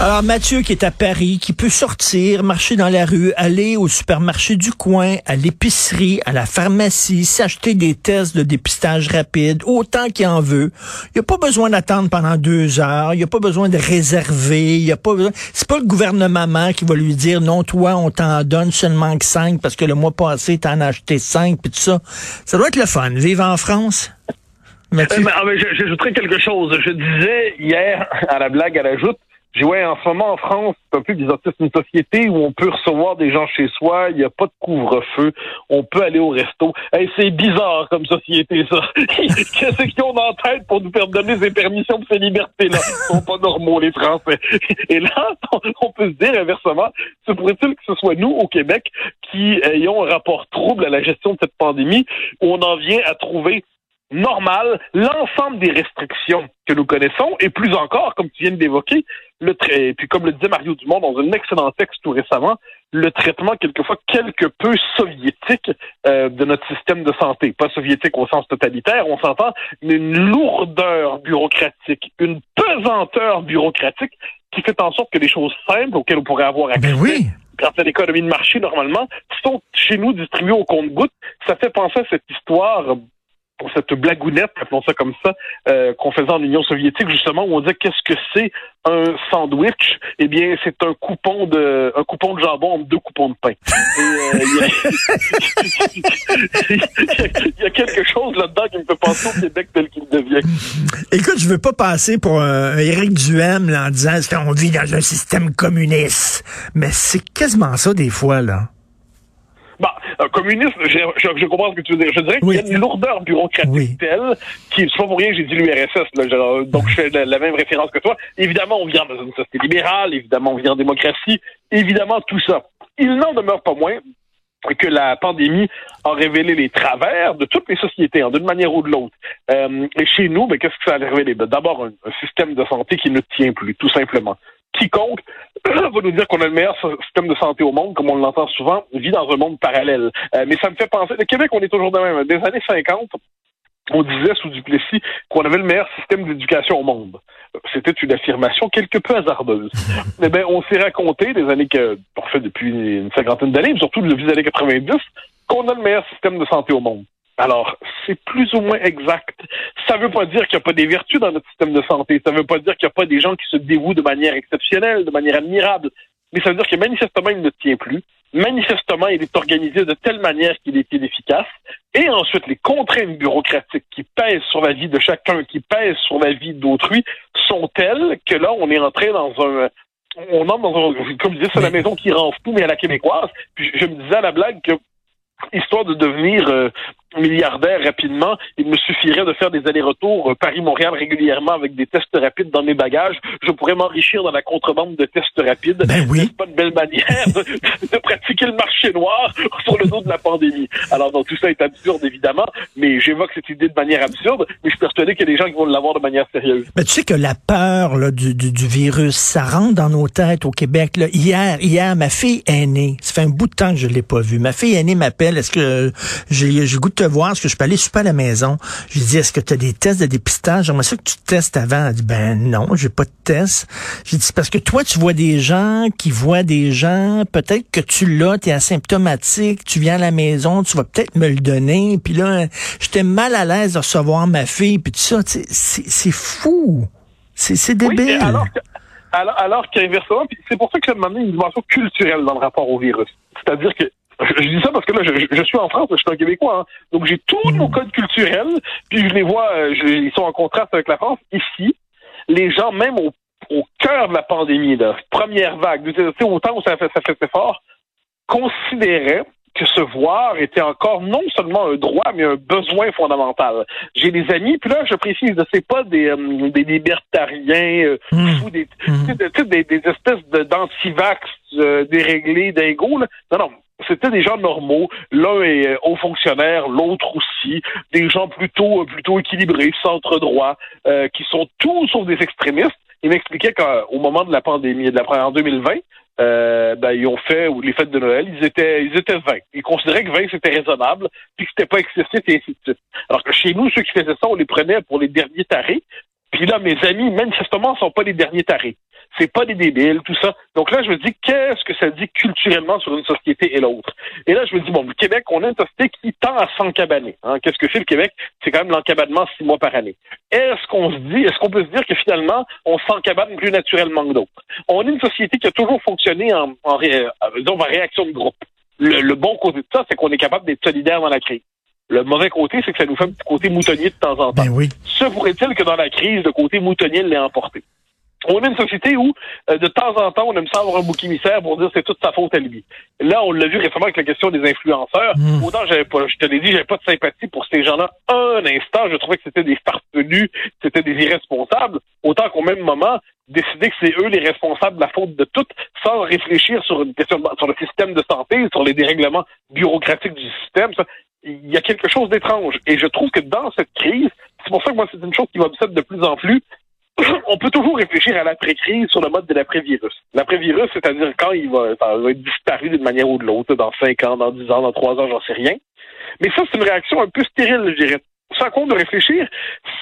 Alors, Mathieu qui est à Paris, qui peut sortir, marcher dans la rue, aller au supermarché du coin, à l'épicerie, à la pharmacie, s'acheter des tests de dépistage rapide, autant qu'il en veut. Il n'y a pas besoin d'attendre pendant deux heures. Il n'y a pas besoin de réserver. Il y a pas besoin... C'est pas le gouvernement qui va lui dire, non, toi, on t'en donne seulement que cinq parce que le mois passé, t'en as acheté cinq, puis tout ça. Ça doit être le fun. Vivre en France. Mathieu? Euh, mais, ah, mais je- J'ajouterais quelque chose. Je disais hier, à la blague, à la joute, j'ai ouais, en ce moment en France, c'est un peu bizarre, c'est une société où on peut recevoir des gens chez soi, il n'y a pas de couvre-feu, on peut aller au resto. Hey, c'est bizarre comme société, ça. Qu'est-ce qu'ils ont en tête pour nous faire donner ces permissions de ces libertés-là? Ils sont pas normaux, les Français. Et là, on peut se dire inversement, se pourrait-il que ce soit nous, au Québec, qui ayons un rapport trouble à la gestion de cette pandémie, où on en vient à trouver normal l'ensemble des restrictions que nous connaissons et plus encore, comme tu viens d'évoquer, le et puis comme le disait Mario Dumont dans un excellent texte tout récemment, le traitement quelquefois quelque peu soviétique euh, de notre système de santé. Pas soviétique au sens totalitaire, on s'entend, mais une lourdeur bureaucratique, une pesanteur bureaucratique qui fait en sorte que les choses simples auxquelles on pourrait avoir accès Ben oui. grâce à l'économie de marché normalement, sont chez nous distribués au compte-gouttes. Ça fait penser à cette histoire, cette blagounette, appelons ça comme ça, euh, qu'on faisait en Union soviétique, justement, où on disait qu'est-ce que c'est un sandwich? Eh bien, c'est un coupon de un coupon de jambon entre deux coupons de pain. Euh, il y a- quelque chose là-dedans qui me fait penser au Québec tel qu'il devient. Écoute, je veux pas passer pour un Éric Duhem en disant qu'on vit dans un système communiste. Mais c'est quasiment ça des fois, là. Un communiste, je, je, je comprends ce que tu veux dire. Je dirais Oui. qu'il y a une lourdeur bureaucratique Oui. telle qui, c'est pas pour rien que j'ai dit l'URSS, donc je fais la, la même référence que toi. Évidemment, on vient dans une société libérale, évidemment, on vit en démocratie, évidemment, tout ça. Il n'en demeure pas moins que la pandémie a révélé les travers de toutes les sociétés, hein, d'une manière ou de l'autre. Euh, et chez nous, ben, qu'est-ce que ça a révélé? Ben, D'abord, un, un système de santé qui ne tient plus, tout simplement. Quiconque va nous dire qu'on a le meilleur système de santé au monde, comme on l'entend souvent, vit dans un monde parallèle. Euh, mais ça me fait penser, le Québec, on est toujours de même. Des années 50, on disait sous Duplessis qu'on avait le meilleur système d'éducation au monde. C'était une affirmation quelque peu hasardeuse. Eh bien, on s'est raconté des années que, on fait depuis une cinquantaine d'années, mais surtout depuis les années 90, qu'on a le meilleur système de santé au monde. Alors, c'est plus ou moins exact. Ça veut pas dire qu'il n'y a pas des vertus dans notre système de santé. Ça veut pas dire qu'il n'y a pas des gens qui se dévouent de manière exceptionnelle, de manière admirable. Mais ça veut dire que manifestement, il ne tient plus. Manifestement, il est organisé de telle manière qu'il est inefficace. Et ensuite, les contraintes bureaucratiques qui pèsent sur la vie de chacun, qui pèsent sur la vie d'autrui, sont telles que là, on est entré dans un... On entre dans un... Comme je disais, c'est la maison qui rend fou, mais à la québécoise. Puis je, je me disais à la blague que histoire de devenir euh, milliardaire rapidement, il me suffirait de faire des allers-retours euh, Paris-Montréal régulièrement avec des tests rapides dans mes bagages. Je pourrais m'enrichir dans la contrebande de tests rapides. Ben oui. C'est pas une belle manière de, de pratiquer le marché noir sur le dos de la pandémie. Alors, donc, tout ça est absurde, évidemment, mais j'évoque cette idée de manière absurde, mais je suis persuadé qu'il y a des gens qui vont l'avoir de manière sérieuse. Mais tu sais que la peur là, du, du, du virus, ça rentre dans nos têtes au Québec. Là. Hier, hier, ma fille aînée, ça fait un bout de temps que je l'ai pas vue. Ma fille aînée m'appelle. Est-ce que j'ai j'ai goût te voir? Est-ce que je peux aller super à la maison? Je lui dis, est-ce que tu as des tests de dépistage? J'aimerais ça que tu te testes avant. Elle dit, ben non, j'ai pas de test. J'ai dit, c'est parce que toi, tu vois des gens qui voient des gens. Peut-être que tu l'as, tu es asymptomatique, tu viens à la maison, tu vas peut-être me le donner. Puis là, j'étais mal à l'aise de recevoir ma fille, puis tout ça. Tu sais, C'est c'est fou. C'est Oui, débile. alors que- alors, alors qu'inversement, c'est pour ça que ça demandé une dimension culturelle dans le rapport au virus. C'est-à-dire que je, je dis ça parce que là, je, je suis en France, je suis un Québécois, hein. donc j'ai tous nos codes culturels, puis je les vois, euh, je- ils sont en contraste avec la France. Ici, les gens, même au, au cœur de la pandémie, là, première vague, tu sais, au temps où ça fait, ça fait fort, considéraient que se voir était encore non seulement un droit, mais un besoin fondamental. J'ai des amis, puis là, je précise, c'est pas des, euh, des libertariens euh, Mm. fous, des, Mm. sais, des, des espèces d'antivax euh, déréglés, dingos. Là. Non, non, c'était des gens normaux. L'un est euh, haut fonctionnaire, l'autre aussi. Des gens plutôt euh, plutôt équilibrés, centre droit, euh, qui sont tous sauf des extrémistes Il m'expliquait qu'au moment de la pandémie, de en 2020, euh, ben, ils ont fait, les fêtes de Noël, ils étaient, ils étaient 20. Ils considéraient que 20 c'était raisonnable, puis que c'était pas excessif et ainsi de suite. Alors que chez nous, ceux qui faisaient ça, on les prenait pour les derniers tarés. Puis là, mes amis, manifestement, sont pas les derniers tarés c'est pas des débiles, tout ça. Donc là, je me dis, qu'est-ce que ça dit culturellement sur une société et l'autre? Et là, je me dis, bon, le Québec, on a une société qui tend à s'encabaner. Hein. Qu'est-ce que fait le Québec? C'est quand même l'encabanement six mois par année. Est-ce qu'on se dit, est-ce qu'on peut se dire que finalement, on s'encabane plus naturellement que d'autres? On est une société qui a toujours fonctionné en, en, euh, en réaction de groupe. Le, le bon côté de ça, c'est qu'on est capable d'être solidaire dans la crise. Le mauvais côté, c'est que ça nous fait un petit côté moutonnier de temps en temps. Ben oui. Se pourrait-il que dans la crise, le côté moutonnier l'ait emporté? on est une société où, euh, de temps en temps, on aime ça avoir un bouc émissaire pour dire c'est toute sa faute à lui. Là, on l'a vu récemment avec la question des influenceurs. Mm. Autant j'avais pas, je te l'ai dit, j'avais pas de sympathie pour ces gens-là un instant. Je trouvais que c'était des farfelus, c'était des irresponsables. Autant qu'au même moment, décider que c'est eux les responsables de la faute de tout, sans réfléchir sur une question sur le système de santé, sur les dérèglements bureaucratiques du système. Ça, il y a quelque chose d'étrange. Et je trouve que dans cette crise, c'est pour ça que moi, c'est une chose qui m'obsède de plus en plus, on peut toujours réfléchir à l'après-crise sur le mode de l'après-virus. L'après-virus, c'est-à-dire quand il va, va être disparu d'une manière ou de l'autre, dans cinq ans, dans dix ans, dans trois ans, j'en sais rien. Mais ça, c'est une réaction un peu stérile, je dirais. Sans compte de réfléchir,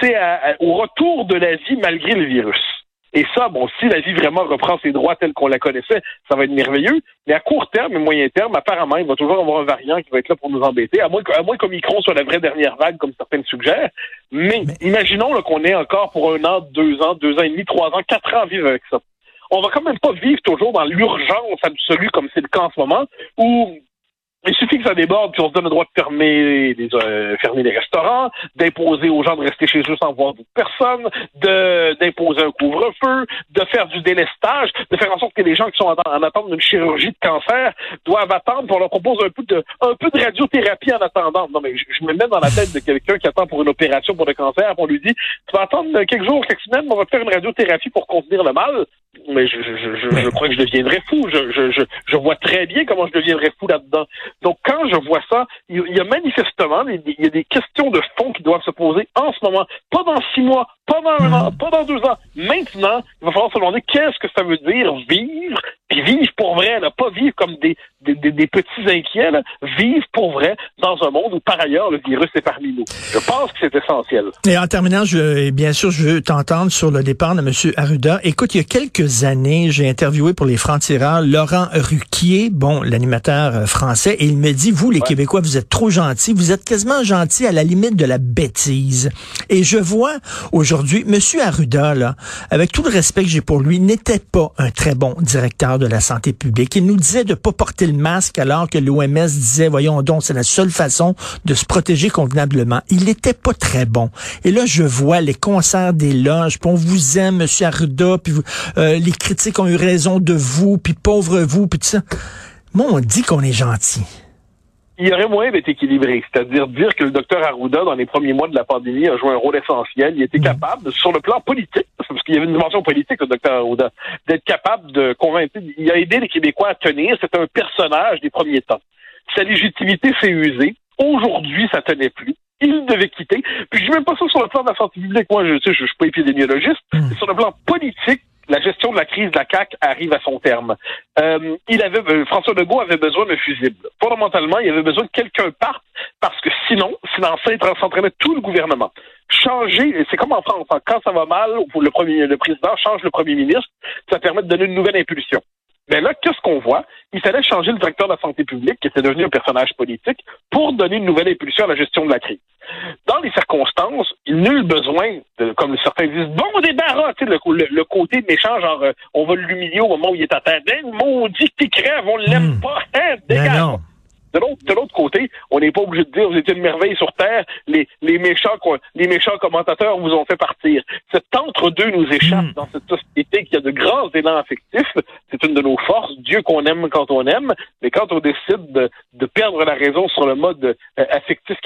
c'est au retour de la vie malgré le virus. Et ça, bon, si la vie vraiment reprend ses droits tels qu'on la connaissait, ça va être merveilleux. Mais à court terme et moyen terme, apparemment, il va toujours avoir un variant qui va être là pour nous embêter, à moins, à moins qu'Omicron soit la vraie dernière vague, comme certains suggèrent. Mais, imaginons qu'on est encore pour un an, deux ans, deux ans et demi, trois ans, quatre ans à vivre avec ça. On va quand même pas vivre toujours dans l'urgence absolue comme c'est le cas en ce moment, où il suffit que ça déborde, puis on se donne le droit de fermer les, euh, fermer les restaurants, d'imposer aux gens de rester chez eux sans voir d'autres personnes, de d'imposer un couvre-feu, de faire du délestage, de faire en sorte que les gens qui sont en, attente d'une chirurgie de cancer doivent attendre, pour leur propose un peu de un peu de radiothérapie en attendant. Non, mais je, me mets dans la tête de quelqu'un qui attend pour une opération pour le cancer, on lui dit Tu vas attendre quelques jours, quelques semaines, on va te faire une radiothérapie pour contenir le mal mais je, je, je, je, crois que je deviendrais fou. Je, je, je, vois très bien comment je deviendrais fou là-dedans. Donc, quand je vois ça, il y a manifestement il y a des questions de fond qui doivent se poser en ce moment. Pas dans six mois, pas dans un an, pas dans deux ans. Maintenant, il va falloir se demander qu'est-ce que ça veut dire vivre, puis vivre pour vrai, là, pas vivre comme des, des, des, petits inquiets, là, vivre pour vrai dans un monde où, par ailleurs, le virus est parmi nous. Je pense que c'est essentiel. Et en terminant, je, bien sûr, je veux t'entendre sur le départ de M. Arruda. Écoute, il y a quelques années, j'ai interviewé pour les francs-tireurs Laurent Ruquier, bon, l'animateur euh, français, et il me dit, vous, les Québécois, vous êtes trop gentils, vous êtes quasiment gentils à la limite de la bêtise. Et je vois aujourd'hui, Monsieur Arruda, là, avec tout le respect que j'ai pour lui, n'était pas un très bon directeur de la santé publique. Il nous disait de pas porter le masque alors que l'OMS disait, voyons donc, c'est la seule façon de se protéger convenablement. Il n'était pas très bon. Et là, je vois les concerts des loges, puis on vous aime, Monsieur Arruda, puis euh, les critiques ont eu raison de vous, puis pauvre vous, puis tout ça. Moi, on dit qu'on est gentil. Il y aurait moyen d'être équilibré, c'est-à-dire dire que le docteur Arruda, dans les premiers mois de la pandémie, a joué un rôle essentiel. Il était mhm. capable, sur le plan politique, qu'il y avait une dimension politique, le docteur Arruda, d'être capable de convaincre. Il a aidé les Québécois à tenir. C'est un personnage des premiers temps. Sa légitimité s'est usée. Aujourd'hui, ça tenait plus il devait quitter. Puis je dis même pas ça sur le plan de la santé publique. Moi, je sais, je, je suis pas épidémiologiste. Mhm. Sur le plan politique, la gestion de la crise de la CAC arrive à son terme. Euh, il avait, euh, François Legault avait besoin d'un fusible. Fondamentalement, il avait besoin que quelqu'un parte parce que sinon, sinon ça s'entraînait tout le gouvernement. Changer, c'est comme en France, hein. quand ça va mal, le, premier, le président change le premier ministre, ça permet de donner une nouvelle impulsion. Mais là, qu'est-ce qu'on voit? Il fallait changer le directeur de la santé publique, qui était devenu un personnage politique, pour donner une nouvelle impulsion à la gestion de la crise. Les circonstances, nul besoin, de, comme certains disent, bon débarras, tu sais, le, le, côté méchant, genre, euh, on va l'humilier au moment où il est à terre. Ben, maudit que crève, on l'aime hmm. pas, hein, ben dégage. De l'autre côté, on n'est pas obligé de dire vous êtes une merveille sur Terre, les, les, méchants, les méchants commentateurs vous ont fait partir. Cet entre-deux nous échappe hmm. dans cette société qui a de grands élans affectifs. C'est une de nos forces, Dieu qu'on aime quand on aime, mais quand on décide de, perdre la raison sur le mode euh, affectif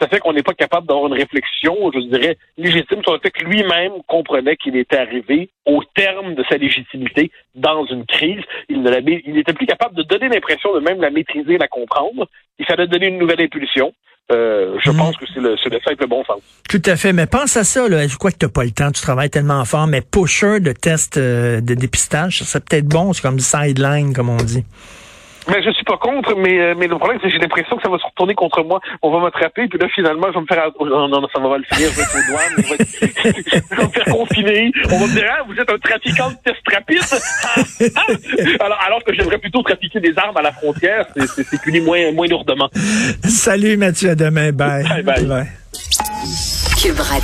ça fait qu'on n'est pas capable d'avoir une réflexion, je dirais, légitime sur le fait que lui-même comprenait qu'il était arrivé au terme de sa légitimité dans une crise. Il il n'était plus capable de donner l'impression de même la maîtriser, la comprendre. Il fallait donner une nouvelle impulsion. Euh, je Mhm. pense que c'est le, c'est le simple bon sens. Tout à fait. Mais pense à ça, là. Je crois que tu n'as pas le temps, tu travailles tellement fort, mais pusher de test euh, de dépistage, ça serait peut-être bon, c'est comme sideline, comme on dit. Mais je suis pas contre, mais, euh, mais le problème, c'est que j'ai l'impression que ça va se retourner contre moi. On va m'attraper, puis là, finalement, je vais me faire... oh, non, non, ça va mal finir, je vais être aux douanes, je vais, être- je vais me faire confiner. On va me dire, ah, vous êtes un trafiquant de test rapide. Ah, ah. alors, alors que j'aimerais plutôt trafiquer des armes à la frontière, c'est- puni moins, moins lourdement. Salut Mathieu, à demain. Bye. Bye, bye. Cube Radio.